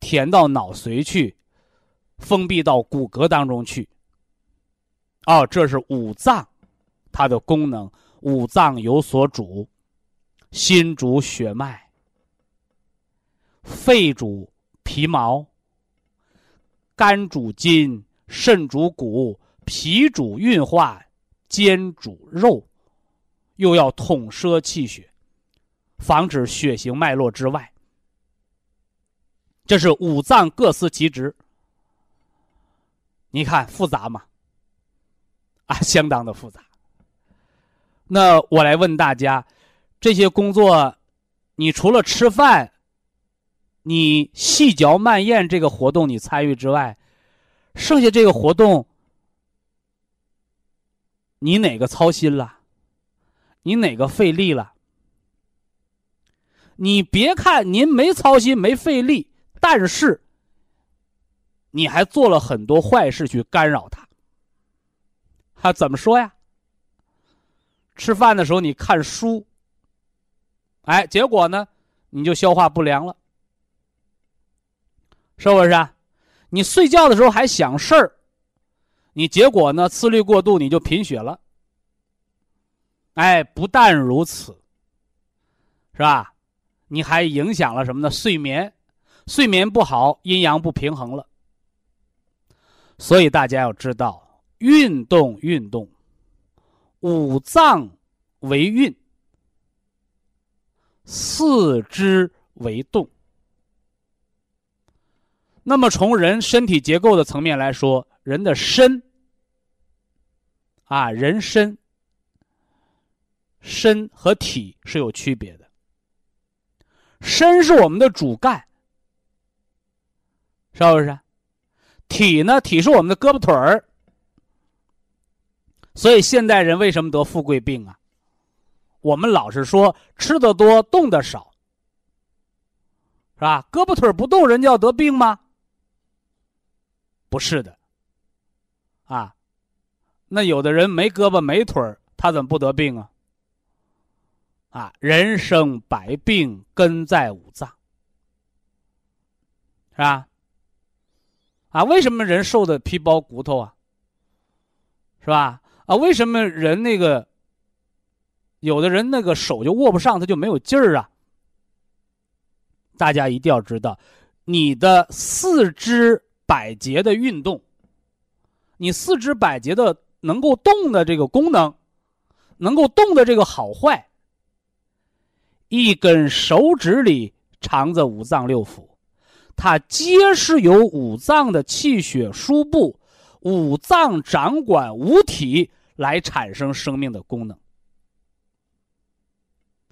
填到脑髓去，封闭到骨骼当中去。哦，这是五脏它的功能。五脏有所主，心主血脉，肺主皮毛，肝主筋，肾主骨。脾主运化，肩主肉，又要统摄气血，防止血行脉络之外。这是五脏各司其职。你看复杂吗？啊，相当的复杂。那我来问大家，这些工作，你除了吃饭，你细嚼慢咽这个活动你参与之外，剩下这个活动，你哪个操心了？你哪个费力了？你别看您没操心没费力，但是你还做了很多坏事去干扰他。他怎么说呀？吃饭的时候你看书，哎，结果呢，你就消化不良了，是不是？啊？你睡觉的时候还想事儿，你结果呢，思虑过度，你就贫血了。哎，不但如此，是吧？你还影响了什么呢？睡眠，睡眠不好，阴阳不平衡了。所以大家要知道，运动运动，五脏为运，四肢为动。那么从人身体结构的层面来说，人的身啊，人身。身和体是有区别的。身是我们的主干，是不是？体呢？体是我们的胳膊腿儿。所以现代人为什么得富贵病啊？我们老是说吃的多，动的少，是吧？胳膊腿不动，人就要得病吗？不是的。啊，那有的人没胳膊没腿儿，他怎么不得病啊？啊，人生百病根在五脏，是吧？啊，为什么人瘦的皮包骨头啊？是吧？啊，为什么人那个有的人那个手就握不上，他就没有劲儿啊？大家一定要知道，你的四肢百节的运动，你四肢百节的能够动的这个功能，能够动的这个好坏。一根手指里藏着五脏六腑，它皆是由五脏的气血输布、五脏掌管五体来产生生命的功能。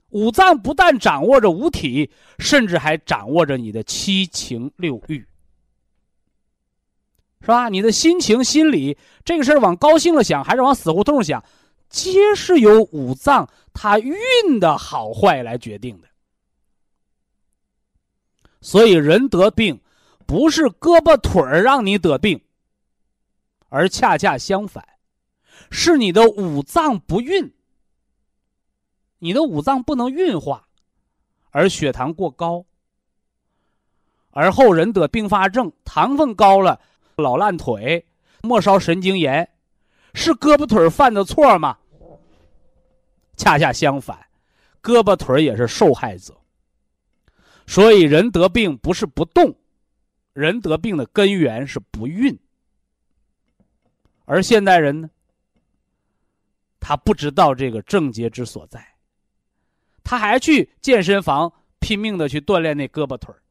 五脏不但掌握着五体，甚至还掌握着你的七情六欲，是吧？你的心情、心理，这个事儿往高兴了想，还是往死胡同想？皆是由五脏它运的好坏来决定的，所以人得病，不是胳膊腿儿让你得病，而恰恰相反，是你的五脏不运，你的五脏不能运化，而血糖过高，而后人得并发症，糖分高了，老烂腿，末梢神经炎。是胳膊腿犯的错吗？恰恰相反，胳膊腿儿也是受害者。所以人得病不是不动，人得病的根源是不运。而现代人呢，他不知道这个症结之所在，他还去健身房拼命的去锻炼那胳膊腿儿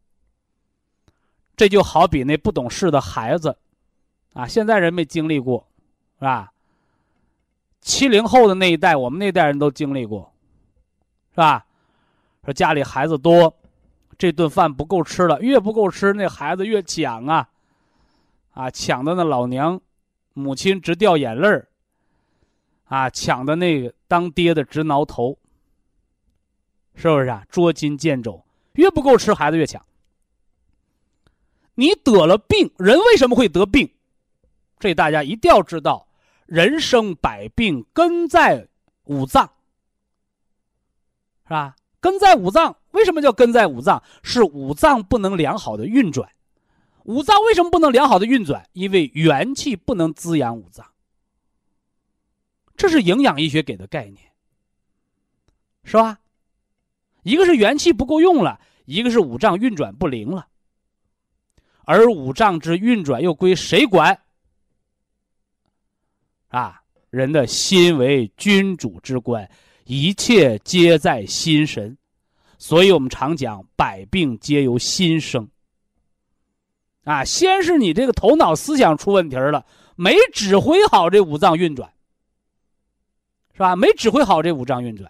这就好比那不懂事的孩子，啊，现在人没经历过。是吧？七零后的那一代，我们那代人都经历过，是吧？说家里孩子多，这顿饭不够吃了，越不够吃，那孩子越抢啊，啊，抢的那老娘、母亲直掉眼泪儿，啊，抢的那个当爹的直挠头，是不是啊？捉襟见肘，越不够吃，孩子越抢。你得了病，人为什么会得病？这大家一定要知道。人生百病根在五脏，是吧？根在五脏，为什么叫根在五脏？是五脏不能良好的运转。五脏为什么不能良好的运转？因为元气不能滋养五脏。这是营养医学给的概念，是吧？一个是元气不够用了，一个是五脏运转不灵了。而五脏之运转又归谁管？啊，人的心为君主之官，一切皆在心神，所以我们常讲百病皆由心生。啊，先是你这个头脑思想出问题了，没指挥好这五脏运转，是吧？没指挥好这五脏运转，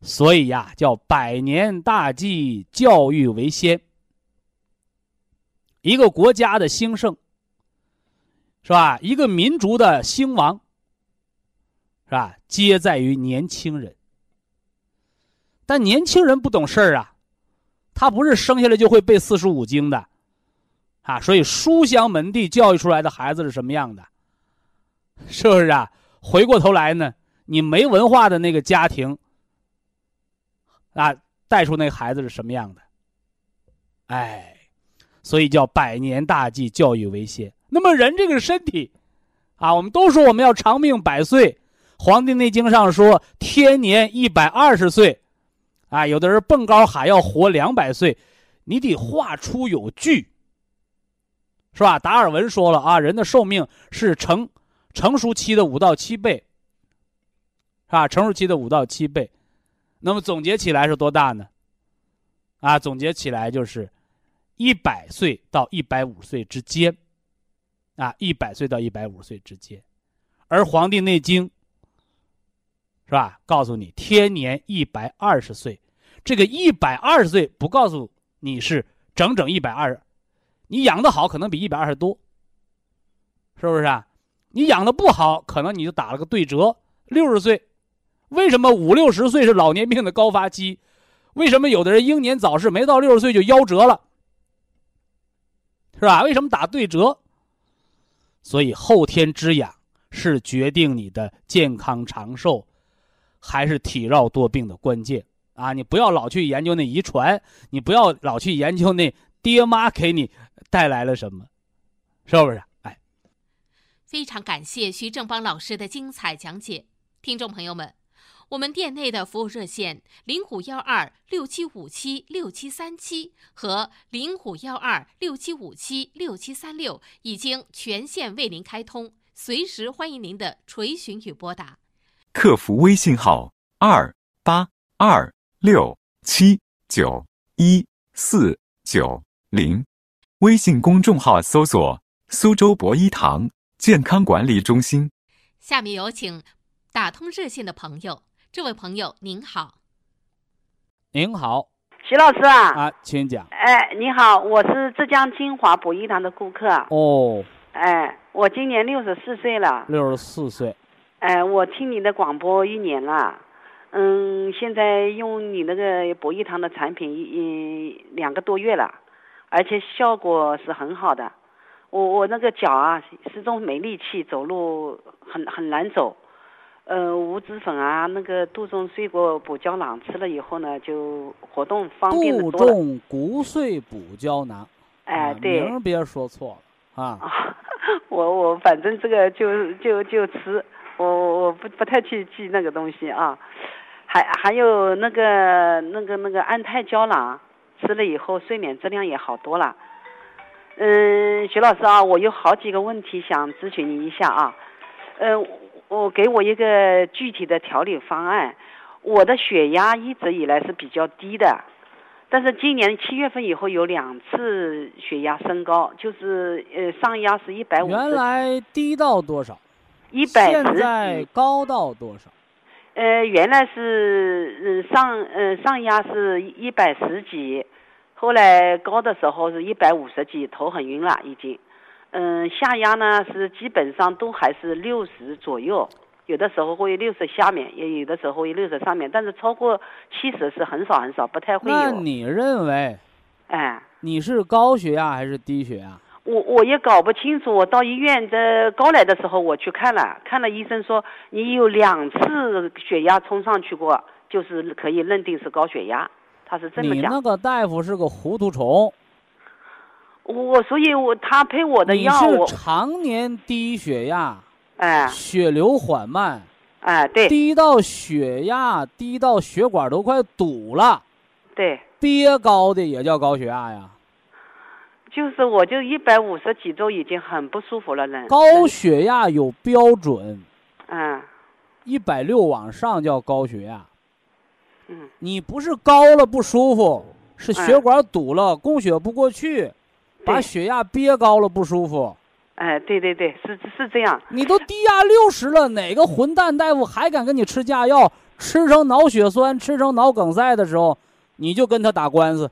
所以呀，叫百年大计，教育为先。一个国家的兴盛，是吧？一个民族的兴亡，是吧？皆在于年轻人。但年轻人不懂事儿啊，他不是生下来就会背四书五经的，啊，所以书香门第教育出来的孩子是什么样的？是不是啊？回过头来呢，你没文化的那个家庭，啊，带出那孩子是什么样的？哎。所以叫百年大计，教育为先。那么人这个身体，啊，我们都说我们要长命百岁，《黄帝内经》上说天年一百二十岁，啊，有的人蹦高喊要活两百岁，你得话出有据，是吧？达尔文说了啊，人的寿命是成成熟期的五到七倍，是吧？成熟期的五到七倍，那么总结起来是多大呢？啊，总结起来就是。一百岁到一百五岁之间，啊，一百岁到一百五岁之间，而《黄帝内经》是吧？告诉你天年一百二十岁，这个一百二十岁不告诉你是整整一百二，你养的好可能比一百二十多，是不是啊？你养的不好，可能你就打了个对折，六十岁。为什么五六十岁是老年病的高发期？为什么有的人英年早逝，没到六十岁就夭折了？是吧？为什么打对折？所以后天之养是决定你的健康长寿，还是体弱多病的关键啊！你不要老去研究那遗传，你不要老去研究那爹妈给你带来了什么，是不是？哎，非常感谢徐正邦老师的精彩讲解，听众朋友们。我们店内的服务热线零五幺二六七五七六七三七和零五幺二六七五七六七三六已经全线为您开通，随时欢迎您的垂询与拨打。客服微信号二八二六七九一四九零，微信公众号搜索“苏州博一堂健康管理中心”。下面有请打通热线的朋友。这位朋友您好，您好，徐老师啊，啊，请讲。哎，你好，我是浙江金华博一堂的顾客。哦，哎，我今年六十四岁了。六十四岁。哎，我听你的广播一年了，嗯，现在用你那个博益堂的产品一两个多月了，而且效果是很好的。我我那个脚啊，始终没力气，走路很很难走。呃，五子粉啊，那个杜仲水果补胶囊吃了以后呢，就活动方便的多杜仲骨髓补胶囊，哎，对，名别说错了啊。我我反正这个就就就吃，我我不不太去记那个东西啊。还还有那个那个那个安泰胶囊，吃了以后睡眠质量也好多了。嗯，徐老师啊，我有好几个问题想咨询你一下啊。嗯。我给我一个具体的调理方案。我的血压一直以来是比较低的，但是今年七月份以后有两次血压升高，就是呃上压是一百五。原来低到多少？一百现在高到多少？呃，原来是呃上呃上压是一百十几，后来高的时候是一百五十几，头很晕了已经。嗯，下压呢是基本上都还是六十左右，有的时候会六十下面，也有的时候会六十上面，但是超过七十是很少很少，不太会有。那你认为？哎，你是高血压还是低血压？我我也搞不清楚。我到医院的高来的时候我去看了，看了医生说你有两次血压冲上去过，就是可以认定是高血压。他是这么讲。你那个大夫是个糊涂虫。我所以，我他配我的药，你是常年低血压，哎，血流缓慢，哎，对，低到血压低到血管都快堵了，对，憋高的也叫高血压呀。就是，我就一百五十几周已经很不舒服了，呢。高血压有标准，嗯，一百六往上叫高血压，嗯，你不是高了不舒服，是血管堵了，供血不过去。把血压憋高了不舒服。哎，对对对，是是这样。你都低压六十了，哪个混蛋大夫还敢跟你吃假药？吃成脑血栓、吃成脑梗塞的时候，你就跟他打官司。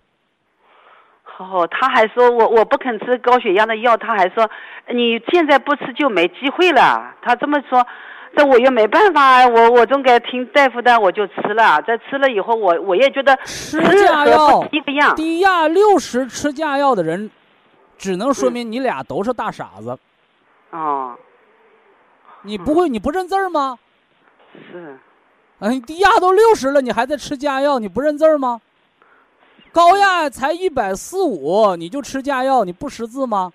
哦，他还说我我不肯吃高血压的药，他还说你现在不吃就没机会了。他这么说，这我又没办法，我我总该听大夫的，我就吃了。这吃了以后，我我也觉得吃架药一个样。低压六十吃架药的人。只能说明你俩都是大傻子。哦，你不会你不认字儿吗？是。哎，低压都六十了，你还在吃架药，你不认字儿吗？高压才一百四五，你就吃架药，你不识字吗？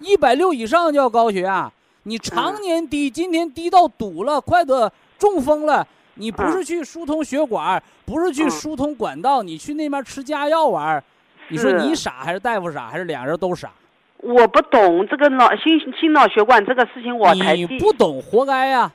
一百六以上叫高血压，你常年低，今天低到堵了，快得中风了。你不是去疏通血管，不是去疏通管道，你去那边吃加药玩儿。你说你傻还是大夫傻，还是俩人都傻？我不懂这个脑心心脑血管这个事情，我你不懂活该呀！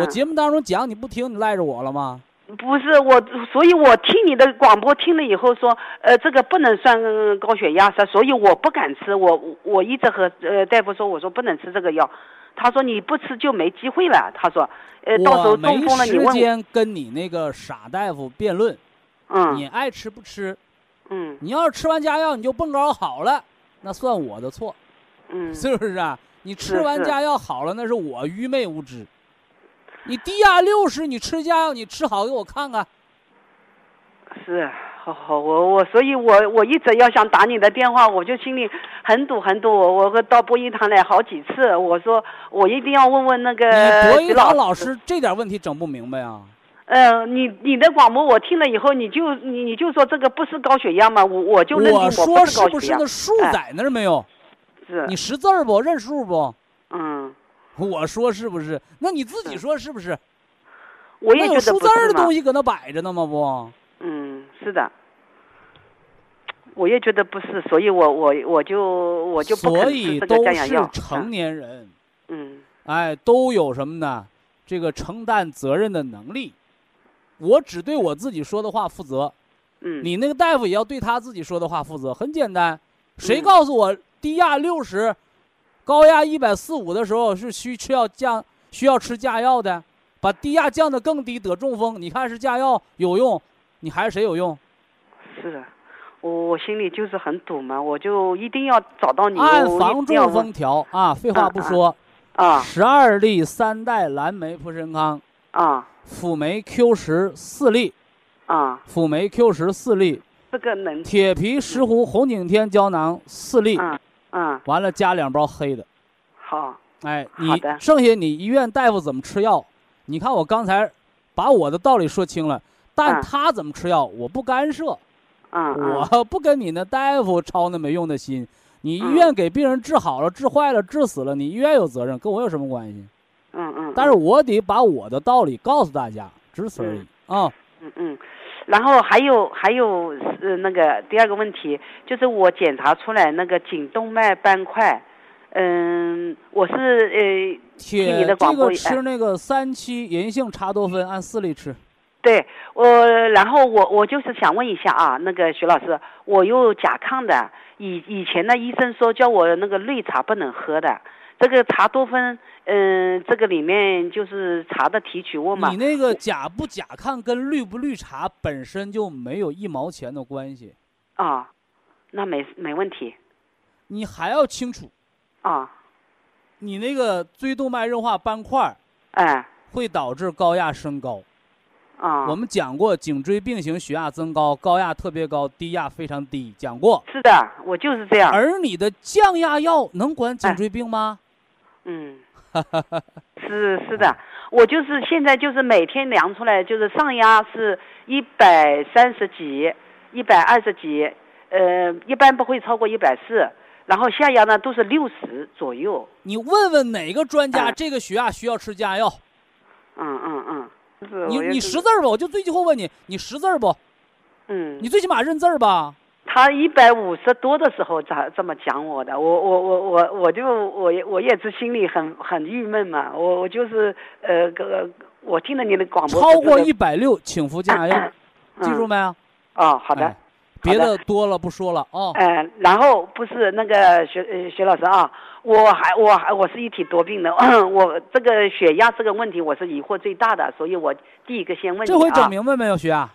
我节目当中讲你不听，你赖着我了吗？不是我，所以我听你的广播听了以后说，呃，这个不能算高血压噻，所以我不敢吃。我我一直和呃大夫说，我说不能吃这个药。他说你不吃就没机会了。他说，呃，到时候中风了你问。时间跟你那个傻大夫辩论。嗯。你爱吃不吃？嗯，你要是吃完加药你就蹦高好了，那算我的错，嗯，是不是啊？你吃完加药好了，那是我愚昧无知。你低压六十，你吃家药你吃好给我看看。是，好好，我我，所以我我一直要想打你的电话，我就心里很堵很堵。我我到播音堂来好几次，我说我一定要问问那个播音堂老师这点问题整不明白啊。呃，你你的广播我听了以后，你就你你就说这个不是高血压吗？我我就认定我说是不是那数在那儿没有？是。你识字儿不？认数不？嗯。我说是不是？那你自己说是不是？我也觉得数字儿的东西搁那摆着呢吗？不。嗯，是的。我也觉得不是，所以我我我就我就不所以都是成年人。嗯。哎，都有什么呢？这个承担责任的能力。我只对我自己说的话负责，嗯，你那个大夫也要对他自己说的话负责。很简单，谁告诉我低压六十，高压一百四五的时候是需吃要降需要吃降药的，把低压降得更低得中风？你看是降药有用，你还是谁有用？是的，我我心里就是很堵嘛，我就一定要找到你。按防中风调啊，废话不说啊，十二粒三代蓝莓普参康啊。辅酶 Q 十四粒，啊，辅酶 Q 十四粒，这个能铁皮石斛红景天胶囊四粒，嗯嗯，完了加两包黑的，好，哎，你剩下你医院大夫怎么吃药？你看我刚才把我的道理说清了，但他怎么吃药我不干涉，嗯，我不跟你那大夫操那没用的心，你医院给病人治好了、治坏了、治死了，你医院有责任，跟我有什么关系？嗯嗯，但是我得把我的道理告诉大家，只此而已。啊。嗯嗯，然后还有还有呃那个第二个问题，就是我检查出来那个颈动脉斑块，嗯，我是呃听你的广播吃那个三七银杏茶多酚，按四粒吃。对，我然后我我就是想问一下啊，那个徐老师，我有甲亢的，以以前的医生说叫我那个绿茶不能喝的。这个茶多酚，嗯，这个里面就是茶的提取物嘛。你那个甲不甲亢跟绿不绿茶本身就没有一毛钱的关系。啊，那没没问题。你还要清楚。啊。你那个椎动脉硬化斑块哎，会导致高压升高。啊。我们讲过颈椎病型血压增高，高压特别高，低压非常低，讲过。是的，我就是这样。而你的降压药能管颈椎病吗？嗯，是是的，我就是现在就是每天量出来，就是上压是一百三十几，一百二十几，呃，一般不会超过一百四，然后下压呢都是六十左右。你问问哪个专家，这个血压需要吃降压药？嗯嗯嗯，你你识字不？我就最后问你，你识字不？嗯，你最起码认字吧。他一百五十多的时候咋这么讲我的？我我我我我就我我也是心里很很郁闷嘛。我我就是呃个我听了你的广播，超过一百六请服降压药，记住没有？哦，好的。别的多了不说了哦。嗯，然后不是那个徐呃徐老师啊，我还我还我是一体多病的，我这个血压这个问题我是疑惑最大的，所以我第一个先问你这回整啊。明白没有，血压？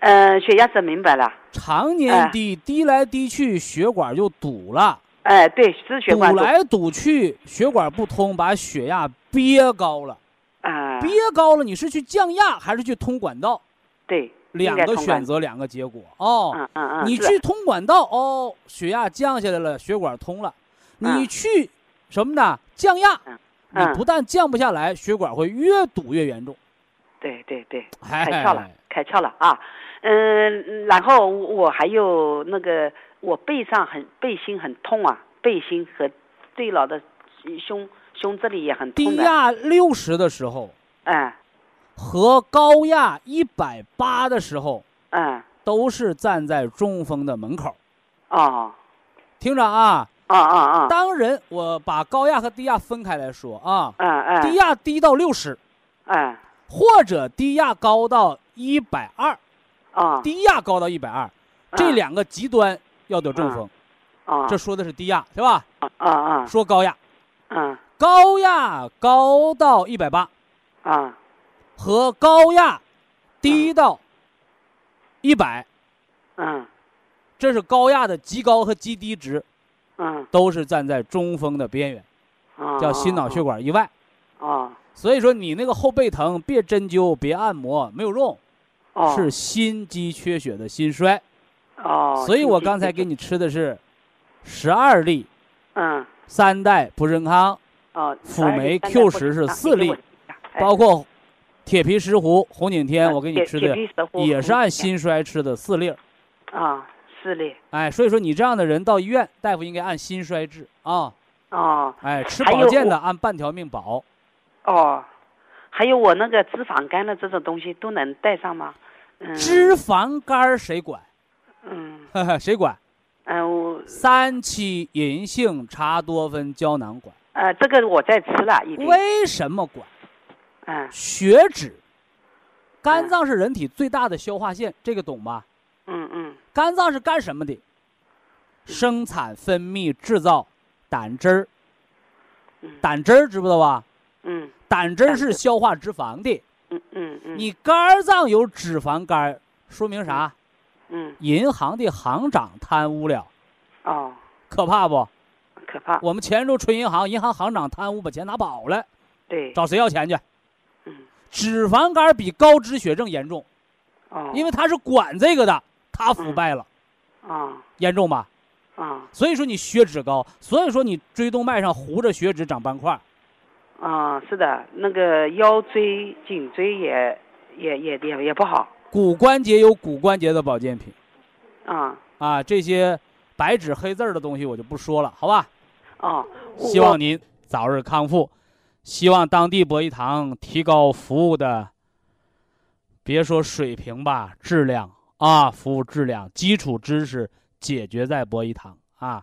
嗯，血压整明白了。常年低，低来低去，血管就堵了，哎，对，是血管堵堵来堵去，血管不通，把血压憋高了。啊，憋高了，你是去降压还是去通管道？对，两个选。择，两个结果哦。嗯嗯嗯，你去通管道哦，血压降下来了，血管通了。你嗯去什么呢？降压，嗯你嗯不但降不下来，血管会越堵越严重。对对对，哎开窍了，开窍了啊！嗯，然后我还有那个，我背上很背心很痛啊，背心和最老的胸胸这里也很痛低。压六十的时候嗯。和高压一百八的时候，嗯。都是站在中风的门口。哦。听着啊，啊啊啊，当人我把高压和低压分开来说啊，嗯嗯。低压低到六十，嗯。或者低压高到一百二，哦低压高到一百二，这两个极端要得中风。啊。这说的是低压，是吧？啊啊说高压，嗯高压高到一百八啊。和高压低到一百，嗯这是高压的极高和极低值，嗯都是站在中风的边缘，嗯，叫心脑血管意外。啊。所以说你那个后背疼，别针灸，别按摩，没有用，哦是心肌缺血的心衰。哦，所以我刚才给你吃的是十二粒嗯三代普仁康，哦，辅酶 Q 十是四粒，包括铁皮石斛、红景天，我给你吃的也是按心衰吃的四粒。啊四粒哎，所以说你这样的人到医院，大夫应该按心衰治啊。哦哎，吃保健的按半条命保。哦，还有我那个脂肪肝的这种东西都能带上吗？嗯脂肪肝儿谁管？嗯呵呵，谁管？嗯我三七银杏茶多酚胶囊管。呃这个我在吃了已经为什么管？嗯血脂。肝嗯脏是人体最大的消化腺，这个懂吧？嗯嗯肝脏是干什么的？生产、分泌、制造胆汁儿。嗯胆汁儿知不知道吧？嗯胆汁儿胆汁是消化脂肪的。嗯嗯嗯。你肝脏有脂肪肝儿，说明啥？嗯银行的行长贪污了，哦。可怕不？可怕。我们前周春银行，银行行长贪污把钱拿跑了，对。找谁要钱去？嗯。脂肪肝比高脂血症严重，哦。因为他是管这个的，他腐败了，啊严重吧？啊所以说你血脂高，所以说你椎动脉上糊着血脂长斑块，啊是的那个腰椎颈椎也也也也也不好骨关节有骨关节的保健品啊啊，这些白纸黑字儿的东西我就不说了，好吧？哦希望您早日康复，希望当地博医堂提高服务的，别说水平吧，质量啊，服务质量，基础知识解决在博医堂啊。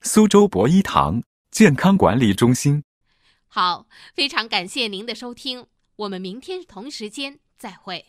苏州博一堂健康管理中心”。好，非常感谢您的收听，我们明天同时间再会。